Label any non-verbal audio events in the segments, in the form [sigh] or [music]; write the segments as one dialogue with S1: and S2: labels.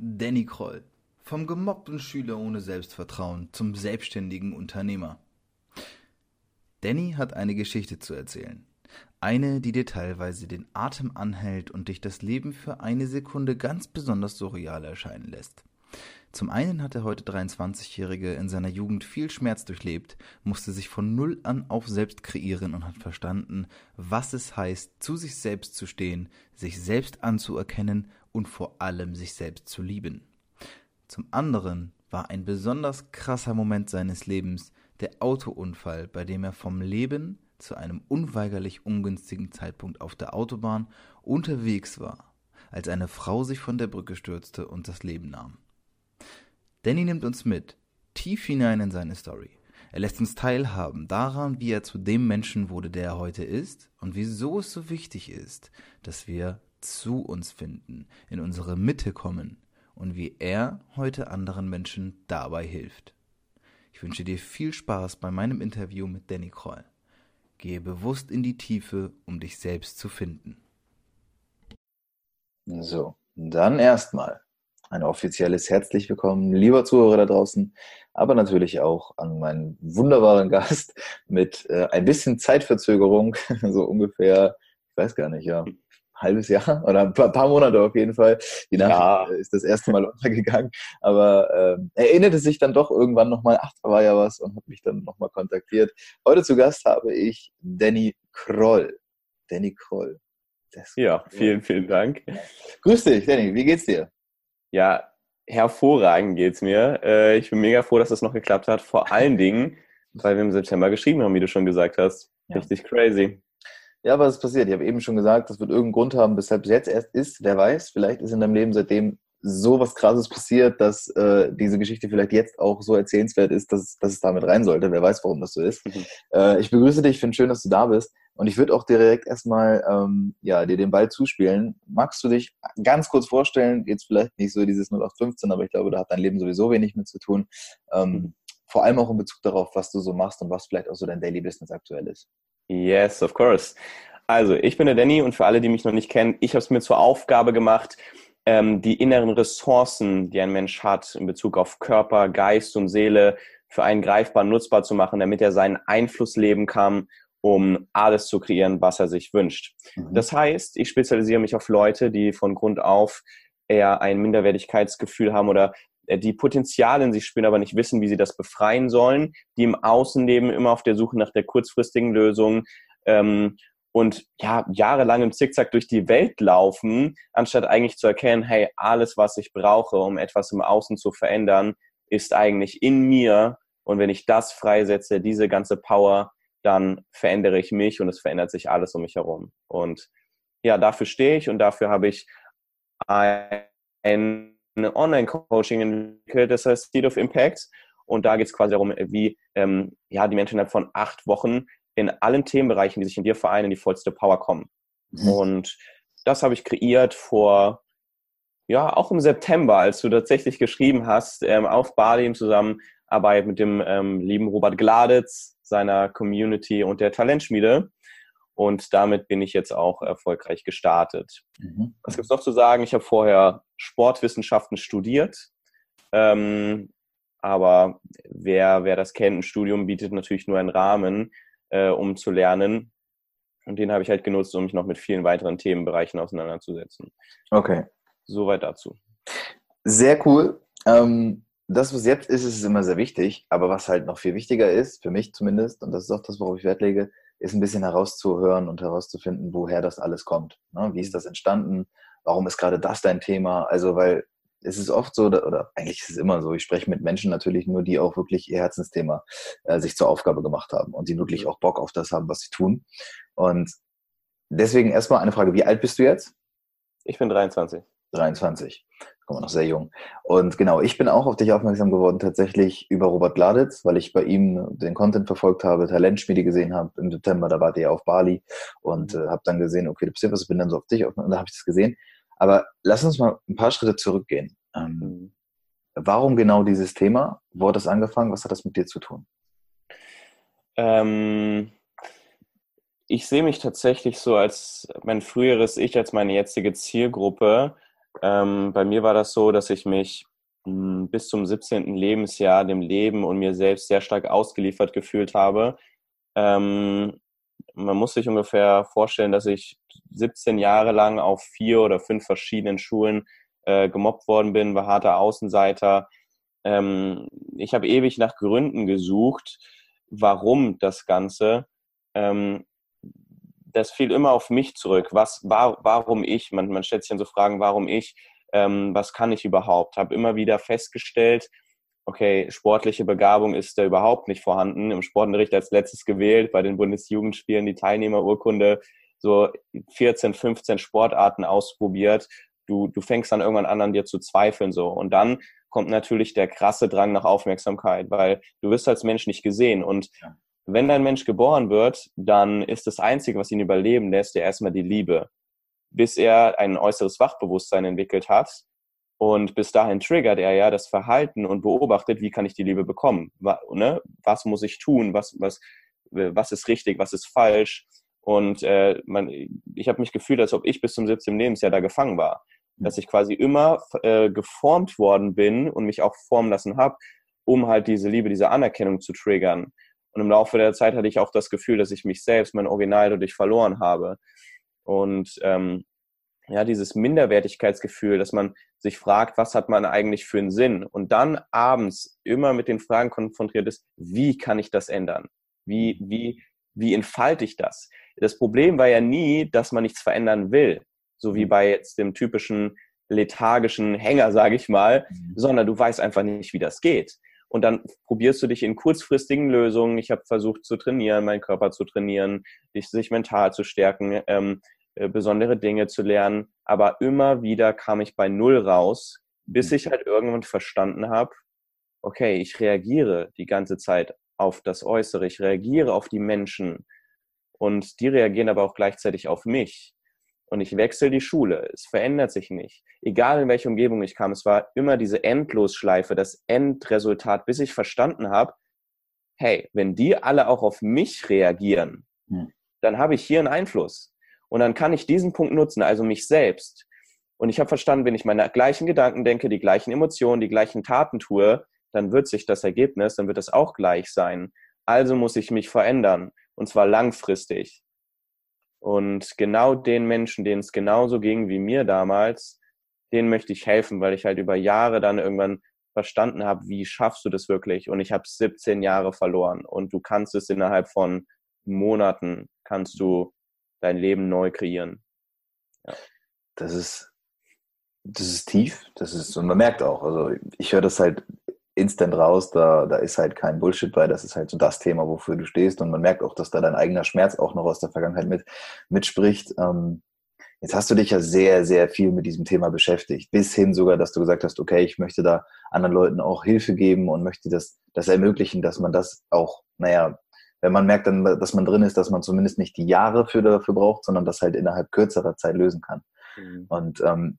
S1: Danny Kroll. Vom gemobbten Schüler ohne Selbstvertrauen zum selbstständigen Unternehmer. Danny hat eine Geschichte zu erzählen. Eine, die dir teilweise den Atem anhält und dich das Leben für eine Sekunde ganz besonders surreal erscheinen lässt. Zum einen hat der heute 23-Jährige in seiner Jugend viel Schmerz durchlebt, musste sich von Null an auf selbst kreieren und hat verstanden, was es heißt, zu sich selbst zu stehen, sich selbst anzuerkennen und vor allem sich selbst zu lieben. Zum anderen war ein besonders krasser Moment seines Lebens der Autounfall, bei dem er vom Leben zu einem unweigerlich ungünstigen Zeitpunkt auf der Autobahn unterwegs war, als eine Frau sich von der Brücke stürzte und das Leben nahm. Danny nimmt uns mit, tief hinein in seine Story. Er lässt uns teilhaben daran, wie er zu dem Menschen wurde, der er heute ist und wieso es so wichtig ist, dass wir zu uns finden, in unsere Mitte kommen und wie er heute anderen Menschen dabei hilft. Ich wünsche dir viel Spaß bei meinem Interview mit Danny Kroll. Gehe bewusst in die Tiefe, um dich selbst zu finden.
S2: So, dann erstmal ein offizielles herzlich willkommen, lieber Zuhörer da draußen, aber natürlich auch an meinen wunderbaren Gast mit äh, ein bisschen Zeitverzögerung, [laughs] so ungefähr, ich weiß gar nicht, ja, halbes Jahr [laughs] oder ein paar, paar Monate auf jeden Fall. Die Nachricht ja. ist das erste Mal [laughs] untergegangen, aber ähm, erinnerte sich dann doch irgendwann nochmal, ach, da war ja was und hat mich dann nochmal kontaktiert. Heute zu Gast habe ich Danny Kroll. Danny Kroll.
S3: ja, vielen, vielen Dank.
S2: Grüß dich, Danny, wie geht's dir?
S3: Ja, hervorragend geht's mir. Äh, ich bin mega froh, dass das noch geklappt hat. Vor allen Dingen, [laughs] weil wir im September geschrieben haben, wie du schon gesagt hast. Ja. Richtig crazy.
S2: Ja, was ist passiert? Ich habe eben schon gesagt, das wird irgendeinen Grund haben, weshalb es jetzt erst ist. Wer weiß, vielleicht ist in deinem Leben seitdem so was Krasses passiert, dass äh, diese Geschichte vielleicht jetzt auch so erzählenswert ist, dass, dass es damit rein sollte. Wer weiß, warum das so ist. Mhm. Äh, ich begrüße dich, finde schön, dass du da bist. Und ich würde auch direkt erstmal ähm, ja, dir den Ball zuspielen. Magst du dich ganz kurz vorstellen? Jetzt vielleicht nicht so dieses 0815, aber ich glaube, da hat dein Leben sowieso wenig mit zu tun. Ähm, mhm. Vor allem auch in Bezug darauf, was du so machst und was vielleicht auch so dein Daily Business aktuell ist.
S3: Yes, of course. Also, ich bin der Danny und für alle, die mich noch nicht kennen, ich habe es mir zur Aufgabe gemacht, ähm, die inneren Ressourcen, die ein Mensch hat in Bezug auf Körper, Geist und Seele, für einen greifbar nutzbar zu machen, damit er seinen Einfluss leben kann, um alles zu kreieren, was er sich wünscht. Mhm. Das heißt, ich spezialisiere mich auf Leute, die von Grund auf eher ein Minderwertigkeitsgefühl haben oder die Potenziale in sich spüren, aber nicht wissen, wie sie das befreien sollen, die im Außenleben immer auf der Suche nach der kurzfristigen Lösung ähm, und ja, jahrelang im Zickzack durch die Welt laufen, anstatt eigentlich zu erkennen, hey, alles, was ich brauche, um etwas im Außen zu verändern, ist eigentlich in mir. Und wenn ich das freisetze, diese ganze Power, dann verändere ich mich und es verändert sich alles um mich herum. Und ja, dafür stehe ich und dafür habe ich ein Online-Coaching entwickelt, das heißt Seed of Impact. Und da geht es quasi darum, wie ähm, ja, die Menschen innerhalb von acht Wochen in allen Themenbereichen, die sich in dir vereinen, in die vollste Power kommen. Mhm. Und das habe ich kreiert vor, ja, auch im September, als du tatsächlich geschrieben hast, ähm, auf Bali in Zusammenarbeit mit dem ähm, lieben Robert Gladitz, seiner Community und der Talentschmiede. Und damit bin ich jetzt auch erfolgreich gestartet. Mhm. Was gibt es noch zu sagen? Ich habe vorher Sportwissenschaften studiert. Ähm, aber wer, wer das kennt, ein Studium bietet natürlich nur einen Rahmen äh, um zu lernen. Und den habe ich halt genutzt, um mich noch mit vielen weiteren Themenbereichen auseinanderzusetzen.
S2: Okay.
S3: Soweit dazu.
S2: Sehr cool. Ähm, das, was jetzt ist, ist immer sehr wichtig. Aber was halt noch viel wichtiger ist, für mich zumindest, und das ist auch das, worauf ich Wert lege, ist ein bisschen herauszuhören und herauszufinden, woher das alles kommt. Ne? Wie ist das entstanden? Warum ist gerade das dein Thema? Also, weil es ist oft so, oder eigentlich ist es immer so, ich spreche mit Menschen natürlich nur, die auch wirklich ihr Herzensthema äh, sich zur Aufgabe gemacht haben und die wirklich auch Bock auf das haben, was sie tun. Und deswegen erstmal eine Frage, wie alt bist du jetzt?
S3: Ich bin 23.
S2: 23. Guck mal, noch sehr jung. Und genau, ich bin auch auf dich aufmerksam geworden, tatsächlich über Robert Gladitz, weil ich bei ihm den Content verfolgt habe, Talentschmiede gesehen habe. Im September, da war der ja auf Bali und äh, habe dann gesehen, okay, du bist was, bin dann so auf dich aufmerksam, und da habe ich das gesehen. Aber lass uns mal ein paar Schritte zurückgehen. Ähm, mhm. Warum genau dieses Thema? Wo hat das angefangen? Was hat das mit dir zu tun?
S3: Ähm, ich sehe mich tatsächlich so als mein früheres Ich, als meine jetzige Zielgruppe. Ähm, bei mir war das so, dass ich mich mh, hm, bis zum 17. Lebensjahr dem Leben und mir selbst sehr stark ausgeliefert gefühlt habe. Ähm, man muss sich ungefähr vorstellen, dass ich 17 Jahre lang auf vier oder fünf verschiedenen Schulen äh, gemobbt worden bin, war harter Außenseiter. Ähm, ich habe ewig nach Gründen gesucht, warum das Ganze. Ähm, das fiel immer auf mich zurück. Was, war, warum ich? Man, man stellt sich dann so Fragen, warum ich? Ähm, was kann ich überhaupt? Habe immer wieder festgestellt, okay, sportliche Begabung ist da überhaupt nicht vorhanden. Im Sportunterricht als letztes gewählt, bei den Bundesjugendspielen die Teilnehmerurkunde, so 14, 15 Sportarten ausprobiert. Du, du fängst dann irgendwann an, an dir zu zweifeln so. Und dann kommt natürlich der krasse Drang nach Aufmerksamkeit, weil du wirst als Mensch nicht gesehen. Und wenn ein Mensch geboren wird, dann ist das Einzige, was ihn überleben lässt, ja erstmal die Liebe. Bis er ein äußeres Wachbewusstsein entwickelt hat, und bis dahin triggert er ja das Verhalten und beobachtet, wie kann ich die Liebe bekommen? Was, ne? was muss ich tun? Was, was, was ist richtig? Was ist falsch? Und äh, man, ich habe mich gefühlt, als ob ich bis zum 17. Lebensjahr da gefangen war. Mhm. Dass ich quasi immer äh, geformt worden bin und mich auch formen lassen habe, um halt diese Liebe, diese Anerkennung zu triggern. Und im Laufe der Zeit hatte ich auch das Gefühl, dass ich mich selbst, mein Original dadurch verloren habe. Und ähm, ja, dieses Minderwertigkeitsgefühl, dass man sich fragt, was hat man eigentlich für einen Sinn? Und dann abends immer mit den Fragen konfrontiert ist, wie kann ich das ändern? Wie, wie, wie entfalte ich das? Das Problem war ja nie, dass man nichts verändern will, so wie mhm. bei jetzt dem typischen lethargischen Hänger, sage ich mal, mhm. sondern du weißt einfach nicht, wie das geht. Und dann probierst du dich in kurzfristigen Lösungen. Ich habe versucht zu trainieren, meinen Körper zu trainieren, dich sich mental zu stärken. Ähm, äh, besondere Dinge zu lernen. Aber immer wieder kam ich bei Null raus, bis mhm. ich halt irgendwann verstanden habe, okay, ich reagiere die ganze Zeit auf das Äußere, ich reagiere auf die Menschen und die reagieren aber auch gleichzeitig auf mich. Und ich wechsle die Schule, es verändert sich nicht. Egal in welche Umgebung ich kam, es war immer diese Endlosschleife, das Endresultat, bis ich verstanden habe, hey, wenn die alle auch auf mich reagieren, hm. dann habe ich hier einen Einfluss. Und dann kann ich diesen Punkt nutzen, also mich selbst. Und ich habe verstanden, wenn ich meine gleichen Gedanken denke, die gleichen Emotionen, die gleichen Taten tue, dann wird sich das Ergebnis, dann wird es auch gleich sein. Also muss ich mich verändern. Und zwar langfristig. Und genau den Menschen, denen es genauso ging wie mir damals, denen möchte ich helfen, weil ich halt über Jahre dann irgendwann verstanden habe, wie schaffst du das wirklich? Und ich habe 17 Jahre verloren. Und du kannst es innerhalb von Monaten, kannst du dein Leben neu kreieren.
S2: Ja. Das ist, das ist tief, das ist, und man merkt auch, also ich höre das halt instant raus, da, da ist halt kein Bullshit bei, das ist halt so das Thema, wofür du stehst und man merkt auch, dass da dein eigener Schmerz auch noch aus der Vergangenheit mit, mitspricht. Ähm, jetzt hast du dich ja sehr, sehr viel mit diesem Thema beschäftigt, bis hin sogar, dass du gesagt hast, okay, ich möchte da anderen Leuten auch Hilfe geben und möchte das, das ermöglichen, dass man das auch, naja, wenn man merkt dann, dass man drin ist, dass man zumindest nicht die Jahre für dafür braucht, sondern das halt innerhalb kürzerer Zeit lösen kann. Mhm. Und ähm,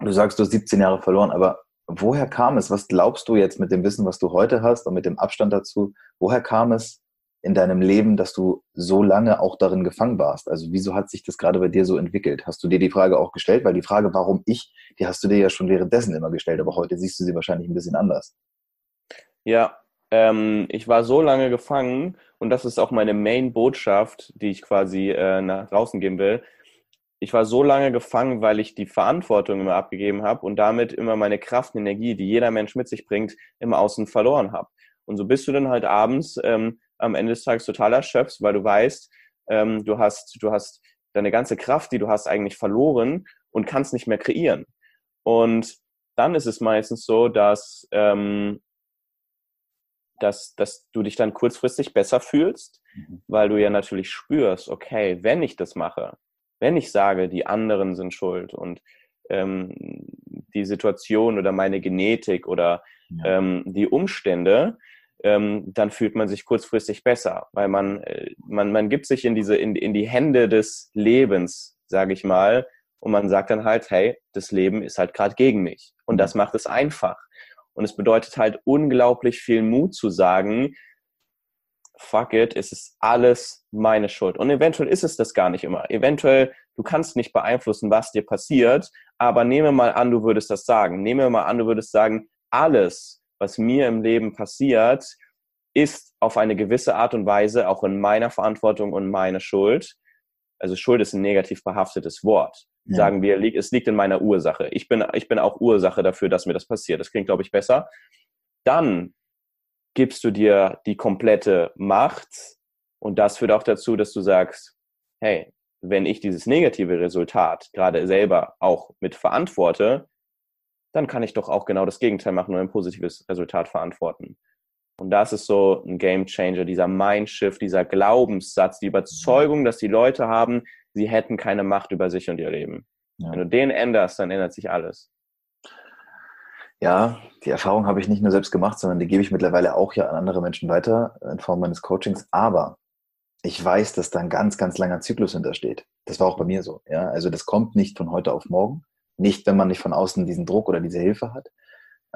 S2: du sagst, du hast 17 Jahre verloren, aber woher kam es? Was glaubst du jetzt mit dem Wissen, was du heute hast und mit dem Abstand dazu? Woher kam es in deinem Leben, dass du so lange auch darin gefangen warst? Also wieso hat sich das gerade bei dir so entwickelt? Hast du dir die Frage auch gestellt? Weil die Frage, warum ich, die hast du dir ja schon währenddessen immer gestellt, aber heute siehst du sie wahrscheinlich ein bisschen anders.
S3: Ja, ähm, ich war so lange gefangen und das ist auch meine Main-Botschaft, die ich quasi äh, nach draußen geben will. Ich war so lange gefangen, weil ich die Verantwortung immer abgegeben habe und damit immer meine Kraft und Energie, die jeder Mensch mit sich bringt, im Außen verloren habe. Und so bist du dann halt abends ähm, am Ende des Tages total erschöpft, weil du weißt, ähm, du hast, du hast deine ganze Kraft, die du hast, eigentlich verloren und kannst nicht mehr kreieren. Und dann ist es meistens so, dass ähm, dass, dass du dich dann kurzfristig besser fühlst, mhm. weil du ja natürlich spürst, okay, wenn ich das mache, wenn ich sage, die anderen sind schuld und ähm, die Situation oder meine Genetik oder ja. ähm, die Umstände, ähm, dann fühlt man sich kurzfristig besser, weil man, äh, man, man gibt sich in diese, in, in die Hände des Lebens, sage ich mal, und man sagt dann halt, hey, das Leben ist halt gerade gegen mich. Und das macht es einfach. Und es bedeutet halt unglaublich viel Mut zu sagen, fuck it, es ist alles meine Schuld. Und eventuell ist es das gar nicht immer. Eventuell, du kannst nicht beeinflussen, was dir passiert, aber nehme mal an, du würdest das sagen. Nehme mal an, du würdest sagen, alles, was mir im Leben passiert, ist auf eine gewisse Art und Weise auch in meiner Verantwortung und meine Schuld. Also Schuld ist ein negativ behaftetes Wort. Ja. Sagen wir, es liegt in meiner Ursache. Ich bin, ich bin auch Ursache dafür, dass mir das passiert. Das klingt, glaube ich, besser. Dann gibst du dir die komplette Macht und das führt auch dazu, dass du sagst, hey, wenn ich dieses negative Resultat gerade selber auch mit verantworte, dann kann ich doch auch genau das Gegenteil machen und ein positives Resultat verantworten. Und das ist so ein Game Changer, dieser Mindshift, dieser Glaubenssatz, die Überzeugung, dass die Leute haben, sie hätten keine Macht über sich und ihr Leben. Ja. Wenn du den änderst, dann ändert sich alles.
S2: Ja, die Erfahrung habe ich nicht nur selbst gemacht, sondern die gebe ich mittlerweile auch ja an andere Menschen weiter in Form meines Coachings. Aber ich weiß, dass da ein ganz, ganz langer Zyklus hintersteht. Das war auch bei mir so. Ja, also das kommt nicht von heute auf morgen. Nicht, wenn man nicht von außen diesen Druck oder diese Hilfe hat.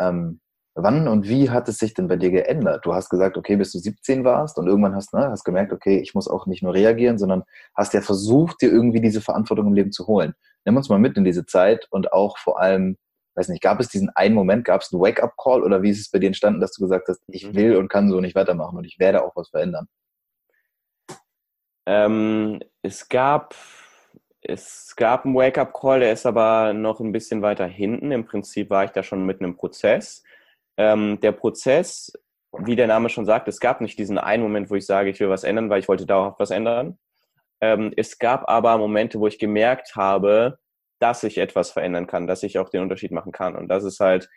S2: Ähm, wann und wie hat es sich denn bei dir geändert? Du hast gesagt, okay, bis du 17 warst und irgendwann hast, ne, hast gemerkt, okay, ich muss auch nicht nur reagieren, sondern hast ja versucht, dir irgendwie diese Verantwortung im Leben zu holen. Nimm uns mal mit in diese Zeit und auch vor allem, weiß nicht, gab es diesen einen Moment, gab es einen Wake-up-Call oder wie ist es bei dir entstanden, dass du gesagt hast, ich mhm. will und kann so nicht weitermachen und ich werde auch was verändern?
S3: Ähm, es gab es gab einen Wake-up-Call, der ist aber noch ein bisschen weiter hinten. Im Prinzip war ich da schon mitten im Prozess. Ähm, der Prozess, wie der Name schon sagt, es gab nicht diesen einen Moment, wo ich sage, ich will was ändern, weil ich wollte dauerhaft was ändern. Ähm, es gab aber Momente, wo ich gemerkt habe, dass ich etwas verändern kann, dass ich auch den Unterschied machen kann. Und das ist halt,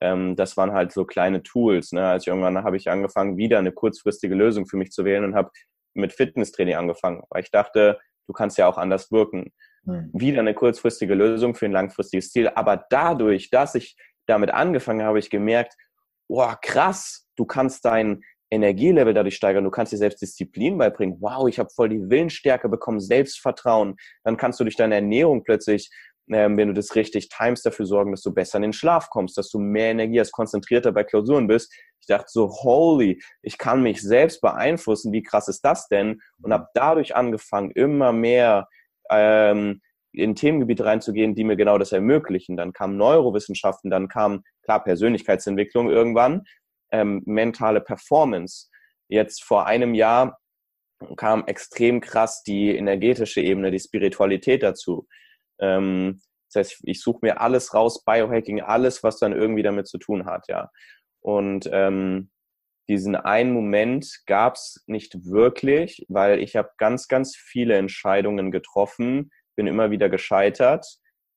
S3: ähm, das waren halt so kleine Tools. Ne? Also irgendwann habe ich angefangen, wieder eine kurzfristige Lösung für mich zu wählen und habe mit Fitnesstraining angefangen, weil ich dachte, du kannst ja auch anders wirken. Mhm. Wieder eine kurzfristige Lösung für ein langfristiges Ziel. Aber dadurch, dass ich damit angefangen habe, habe ich gemerkt, wow, krass, du kannst dein Energielevel dadurch steigern, du kannst dir selbst Disziplin beibringen. Wow, ich habe voll die Willensstärke bekommen, Selbstvertrauen. Dann kannst du durch deine Ernährung plötzlich, ähm, wenn du das richtig timest, dafür sorgen, dass du besser in den Schlaf kommst, dass du mehr Energie hast, konzentrierter bei Klausuren bist. Ich dachte so, holy, ich kann mich selbst beeinflussen, wie krass ist das denn? Und habe dadurch angefangen, immer mehr ähm, in Themengebiete reinzugehen, die mir genau das ermöglichen. Dann kamen Neurowissenschaften, dann kam, klar, Persönlichkeitsentwicklung irgendwann, ähm, mentale Performance. Jetzt vor einem Jahr kam extrem krass die energetische Ebene, die Spiritualität dazu. Ähm, das heißt, ich suche mir alles raus, Biohacking, alles, was dann irgendwie damit zu tun hat, ja. Und ähm, diesen einen Moment gab es nicht wirklich, weil ich habe ganz, ganz viele Entscheidungen getroffen, bin immer wieder gescheitert.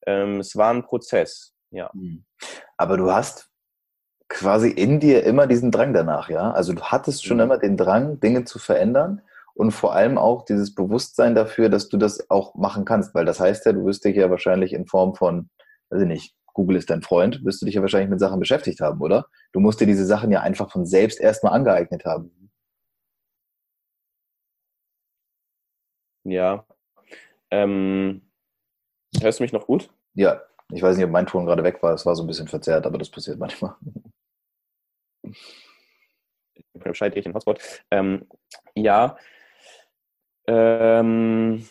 S3: Ähm, es war ein Prozess, ja. Hm.
S2: Aber du hast quasi in dir immer diesen Drang danach, ja? Also du hattest schon mhm. immer den Drang, Dinge zu verändern und vor allem auch dieses Bewusstsein dafür, dass du das auch machen kannst, weil das heißt ja, du wirst dich ja wahrscheinlich in Form von, weiß ich nicht, Google ist dein Freund, wirst du dich ja wahrscheinlich mit Sachen beschäftigt haben, oder? Du musst dir diese Sachen ja einfach von selbst erstmal angeeignet haben.
S3: Ja. Ähm, hörst du mich noch gut?
S2: Ja, ich weiß nicht, ob mein Ton gerade weg war. Es war so ein bisschen verzerrt, aber das passiert manchmal.
S3: Bescheid, ich den Hotspot. Ähm, ja, ähm,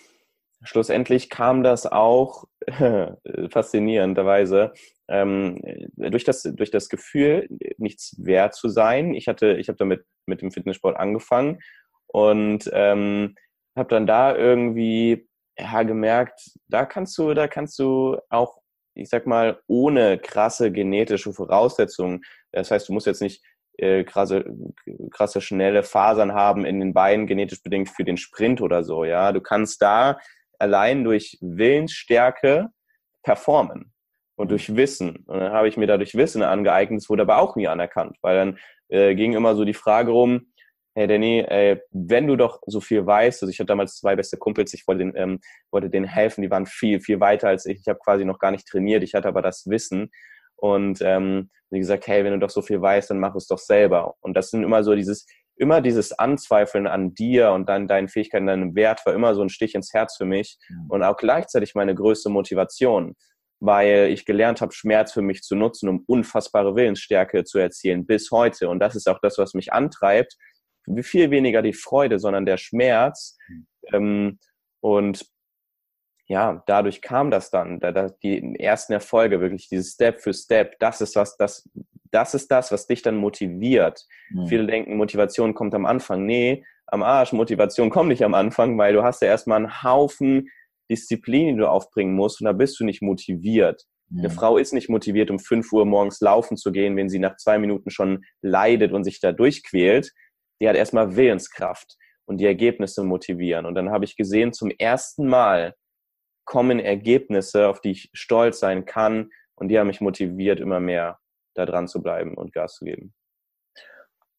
S3: schlussendlich kam das auch [laughs] faszinierenderweise ähm, durch, das, durch das Gefühl, nichts wert zu sein. Ich hatte, ich habe damit mit dem Fitnesssport angefangen und ähm, habe dann da irgendwie ja, gemerkt, da kannst du, da kannst du auch ich sag mal, ohne krasse genetische Voraussetzungen. Das heißt, du musst jetzt nicht äh, krasse, krasse schnelle Fasern haben in den Beinen, genetisch bedingt für den Sprint oder so. Ja, du kannst da allein durch Willensstärke performen und durch Wissen. Und dann habe ich mir dadurch Wissen angeeignet, es wurde aber auch nie anerkannt, weil dann äh, ging immer so die Frage rum, hey Danny, ey, wenn du doch so viel weißt, also ich hatte damals zwei beste Kumpels, ich wollte, den, ähm, wollte denen helfen, die waren viel, viel weiter als ich. Ich habe quasi noch gar nicht trainiert, ich hatte aber das Wissen. Und ähm, wie gesagt, hey, wenn du doch so viel weißt, dann mach es doch selber. Und das sind immer so dieses, immer dieses Anzweifeln an dir und dann deinen Fähigkeiten, deinem Wert war immer so ein Stich ins Herz für mich mhm. und auch gleichzeitig meine größte Motivation, weil ich gelernt habe, Schmerz für mich zu nutzen, um unfassbare Willensstärke zu erzielen bis heute. Und das ist auch das, was mich antreibt. Viel weniger die Freude, sondern der Schmerz. Mhm. Ähm, und ja, dadurch kam das dann, da, da, die ersten Erfolge, wirklich dieses Step für Step, das ist was, das, das ist das, was dich dann motiviert. Mhm. Viele denken, Motivation kommt am Anfang. Nee, am Arsch, Motivation kommt nicht am Anfang, weil du hast ja erstmal einen Haufen Disziplin, die du aufbringen musst und da bist du nicht motiviert. Mhm. Eine Frau ist nicht motiviert, um 5 Uhr morgens laufen zu gehen, wenn sie nach zwei Minuten schon leidet und sich da durchquält. Die hat erstmal Willenskraft und die Ergebnisse motivieren. Und dann habe ich gesehen, zum ersten Mal, kommen Ergebnisse, auf die ich stolz sein kann. Und die haben mich motiviert, immer mehr da dran zu bleiben und Gas zu geben.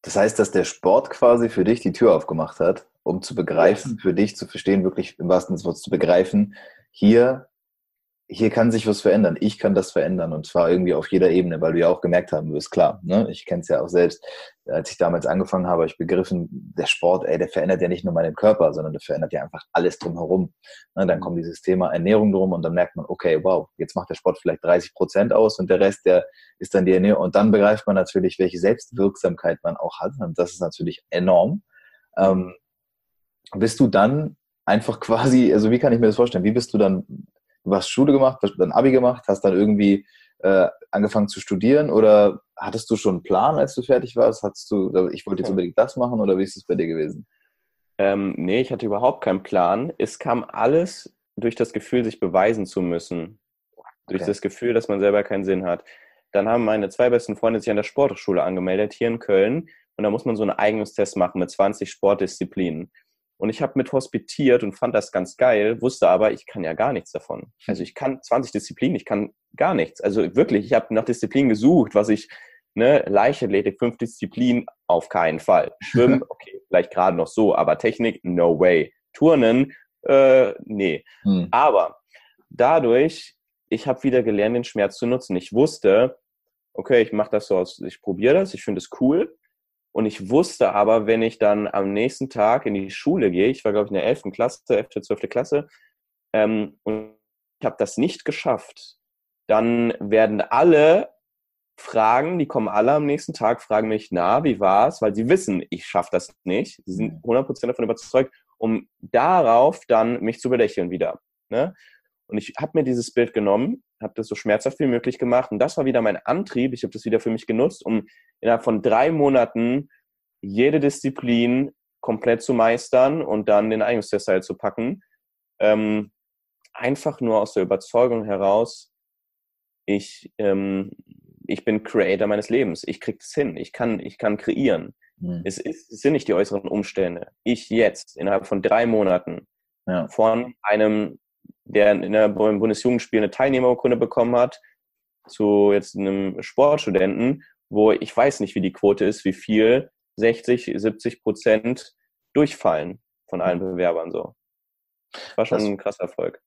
S2: Das heißt, dass der Sport quasi für dich die Tür aufgemacht hat, um zu begreifen, für dich zu verstehen, wirklich im wahrsten Sinne zu begreifen, hier hier kann sich was verändern. Ich kann das verändern und zwar irgendwie auf jeder Ebene, weil du ja auch gemerkt haben wirst, klar, ne? ich kenne es ja auch selbst, als ich damals angefangen habe, habe ich begriffen, der Sport, ey, der verändert ja nicht nur meinen Körper, sondern der verändert ja einfach alles drumherum. Ne? Dann kommt dieses Thema Ernährung drum und dann merkt man, okay, wow, jetzt macht der Sport vielleicht 30 Prozent aus und der Rest, der ist dann die Ernährung und dann begreift man natürlich, welche Selbstwirksamkeit man auch hat und das ist natürlich enorm. Ähm, bist du dann einfach quasi, also wie kann ich mir das vorstellen, wie bist du dann du hast Schule gemacht, hast dann Abi gemacht, hast dann irgendwie äh, angefangen zu studieren oder hattest du schon einen Plan, als du fertig warst? Hattest du, ich wollte jetzt unbedingt das machen oder wie ist es bei dir gewesen?
S3: Ähm, nee, ich hatte überhaupt keinen Plan. Es kam alles durch das Gefühl, sich beweisen zu müssen. Durch okay. das Gefühl, dass man selber keinen Sinn hat. Dann haben meine zwei besten Freunde sich an der Sporthochschule angemeldet, hier in Köln. Und da muss man so einen Eignungstest machen mit 20 Sportdisziplinen. Und ich habe mit hospitiert und fand das ganz geil, wusste aber, ich kann ja gar nichts davon. Also ich kann 20 Disziplinen, ich kann gar nichts. Also wirklich, ich habe nach Disziplinen gesucht, was ich, ne, Leichtathletik, fünf Disziplinen, auf keinen Fall. Schwimmen, [laughs] okay, vielleicht gerade noch so, aber Technik, no way. Turnen, äh, nee. Hm. Aber dadurch, ich habe wieder gelernt, den Schmerz zu nutzen. Ich wusste, okay, ich mache das so aus, ich probiere das, ich finde es cool, und ich wusste aber, wenn ich dann am nächsten Tag in die Schule gehe, ich war, glaube ich, in der 11. Klasse, 11., 12. Klasse, ähm, und ich habe das nicht geschafft, dann werden alle fragen, die kommen alle am nächsten Tag, fragen mich, na, wie war's? Weil sie wissen, ich schaffe das nicht. Sie sind 100% davon überzeugt, um darauf dann mich zu belächeln wieder. Ne? Und ich habe mir dieses Bild genommen, habe das so schmerzhaft wie möglich gemacht. Und das war wieder mein Antrieb. Ich habe das wieder für mich genutzt, um innerhalb von drei Monaten jede Disziplin komplett zu meistern und dann den Eignungstest halt zu packen. Ähm, einfach nur aus der Überzeugung heraus, ich, ähm, ich bin Creator meines Lebens. Ich krieg es hin. Ich kann, ich kann kreieren. Mhm. Es, ist, es sind nicht die äußeren Umstände. Ich jetzt innerhalb von drei Monaten ja. von einem der in der Bundesjugendspiel eine Teilnehmerurkunde bekommen hat, zu jetzt einem Sportstudenten, wo ich weiß nicht, wie die Quote ist, wie viel 60, 70 Prozent durchfallen von allen Bewerbern so. War schon das, ein krasser Erfolg.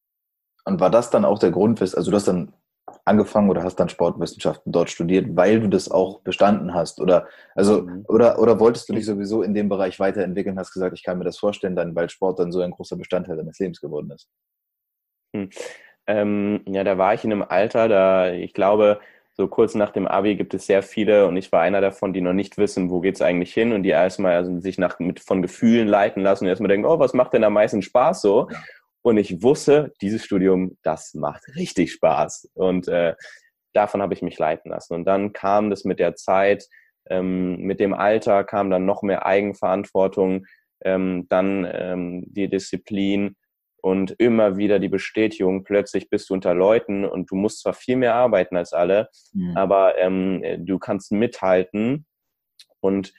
S2: Und war das dann auch der Grund, also du hast dann angefangen oder hast dann Sportwissenschaften dort studiert, weil du das auch bestanden hast? Oder also mhm. oder, oder wolltest du dich sowieso in dem Bereich weiterentwickeln, hast gesagt, ich kann mir das vorstellen, dann, weil Sport dann so ein großer Bestandteil deines Lebens geworden ist?
S3: Hm. Ähm, ja, da war ich in einem Alter, da ich glaube, so kurz nach dem Abi gibt es sehr viele und ich war einer davon, die noch nicht wissen, wo geht es eigentlich hin und die erstmal also sich nach, mit, von Gefühlen leiten lassen und erstmal denken, oh, was macht denn am meisten Spaß so? Ja. Und ich wusste, dieses Studium, das macht richtig Spaß. Und äh, davon habe ich mich leiten lassen. Und dann kam das mit der Zeit, ähm, mit dem Alter kam dann noch mehr Eigenverantwortung, ähm, dann ähm, die Disziplin und immer wieder die Bestätigung, plötzlich bist du unter Leuten und du musst zwar viel mehr arbeiten als alle, mhm. aber ähm, du kannst mithalten und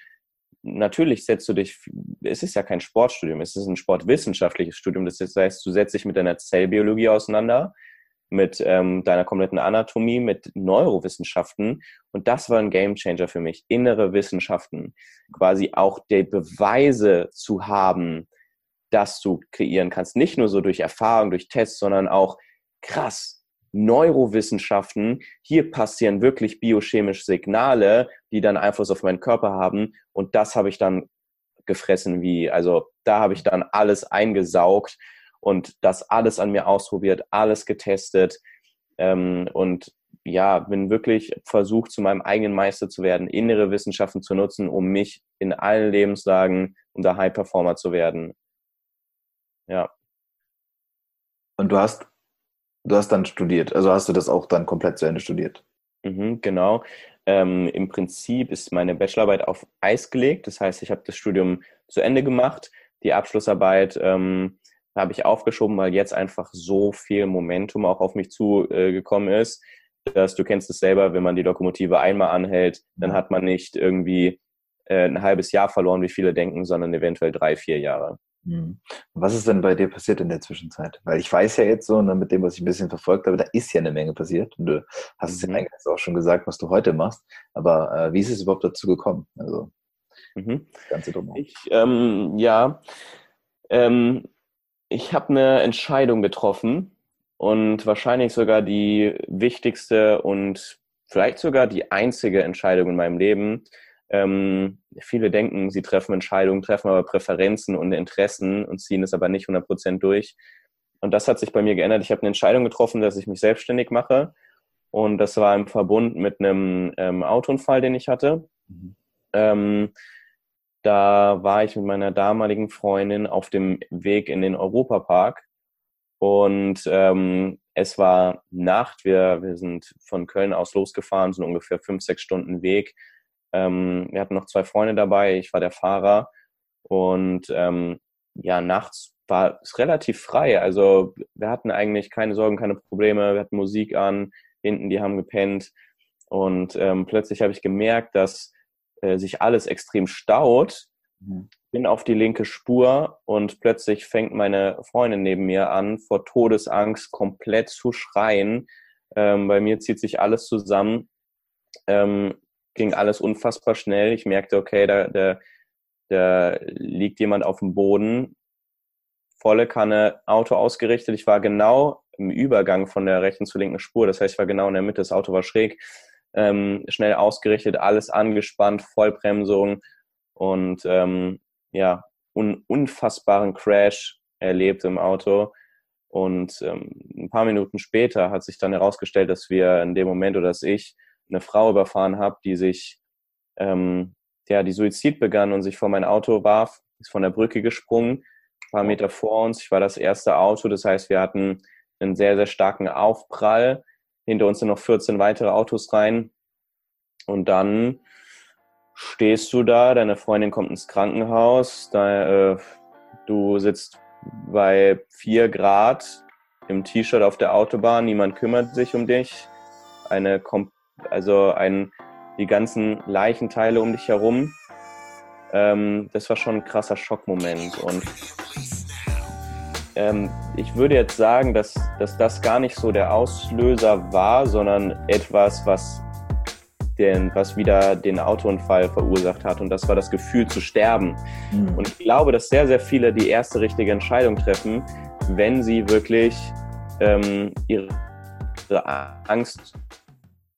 S3: natürlich setzt du dich, es ist ja kein Sportstudium, es ist ein sportwissenschaftliches Studium, das heißt, du setzt dich mit deiner Zellbiologie auseinander, mit ähm, deiner kompletten Anatomie, mit Neurowissenschaften. Und das war ein Gamechanger für mich. Innere Wissenschaften. Quasi auch die Beweise zu haben, dass du kreieren kannst. Nicht nur so durch Erfahrung, durch Tests, sondern auch krass. Neurowissenschaften, hier passieren wirklich biochemische Signale, die dann Einfluss auf meinen Körper haben. Und das habe ich dann gefressen wie, also da habe ich dann alles eingesaugt und das alles an mir ausprobiert, alles getestet ähm, und ja, bin wirklich versucht, zu meinem eigenen Meister zu werden, innere Wissenschaften zu nutzen, um mich in allen Lebenslagen unter High Performer zu werden. Ja.
S2: Und du hast, du hast dann studiert, also hast du das auch dann komplett zu Ende studiert?
S3: Mhm, genau. Ähm, Im Prinzip ist meine Bachelorarbeit auf Eis gelegt. Das heißt, ich habe das Studium zu Ende gemacht. Die Abschlussarbeit ähm, habe ich aufgeschoben, weil jetzt einfach so viel Momentum auch auf mich zugekommen äh, ist, dass du kennst es selber, wenn man die Lokomotive einmal anhält, dann hat man nicht irgendwie äh, ein halbes Jahr verloren, wie viele denken, sondern eventuell drei, vier Jahre.
S2: Mhm. Was ist denn bei dir passiert in der Zwischenzeit? Weil ich weiß ja jetzt so, ne, mit dem, was ich ein bisschen verfolgt habe, da ist ja eine Menge passiert. Und du hast es ja mhm. eingangs auch schon gesagt, was du heute machst. Aber äh, wie ist es überhaupt dazu gekommen? Also,
S3: mhm. das Ganze drumherum. Ich, ähm, ja, ähm, ich habe eine Entscheidung getroffen und wahrscheinlich sogar die wichtigste und vielleicht sogar die einzige Entscheidung in meinem Leben. Ähm, viele denken, sie treffen Entscheidungen, treffen aber Präferenzen und Interessen und ziehen es aber nicht 100% durch. Und das hat sich bei mir geändert. Ich habe eine Entscheidung getroffen, dass ich mich selbstständig mache. Und das war im Verbund mit einem ähm, Autounfall, den ich hatte. Mhm. Ähm, da war ich mit meiner damaligen Freundin auf dem Weg in den Europapark und ähm, es war Nacht. Wir, wir sind von Köln aus losgefahren, sind ungefähr fünf, sechs Stunden Weg. Ähm, wir hatten noch zwei Freunde dabei, ich war der Fahrer und ähm, ja, nachts war es relativ frei. Also wir hatten eigentlich keine Sorgen, keine Probleme. Wir hatten Musik an, hinten die haben gepennt und ähm, plötzlich habe ich gemerkt, dass äh, sich alles extrem staut. Mhm. Bin auf die linke Spur und plötzlich fängt meine Freundin neben mir an, vor Todesangst komplett zu schreien. Ähm, bei mir zieht sich alles zusammen. Ähm, ging alles unfassbar schnell. Ich merkte, okay, da, da, da liegt jemand auf dem Boden. Volle Kanne Auto ausgerichtet. Ich war genau im Übergang von der rechten zur linken Spur. Das heißt, ich war genau in der Mitte. Das Auto war schräg ähm, schnell ausgerichtet, alles angespannt, Vollbremsung und ähm, ja, un unfassbaren Crash erlebt im Auto. Und ähm, ein paar Minuten später hat sich dann herausgestellt, dass wir in dem Moment oder dass ich eine Frau überfahren habe, die sich, ähm, ja, die Suizid begann und sich vor mein Auto warf, ist von der Brücke gesprungen, ein paar Meter vor uns. Ich war das erste Auto, das heißt, wir hatten einen sehr, sehr starken Aufprall hinter uns sind noch 14 weitere Autos rein. Und dann stehst du da, deine Freundin kommt ins Krankenhaus, da, äh, du sitzt bei 4 Grad im T-Shirt auf der Autobahn, niemand kümmert sich um dich. Eine, also ein, die ganzen Leichenteile um dich herum. Ähm, das war schon ein krasser Schockmoment. Und ähm, ich würde jetzt sagen, dass, dass das gar nicht so der Auslöser war, sondern etwas, was, den, was wieder den Autounfall verursacht hat. Und das war das Gefühl zu sterben. Mhm. Und ich glaube, dass sehr, sehr viele die erste richtige Entscheidung treffen, wenn sie wirklich ähm, ihre Angst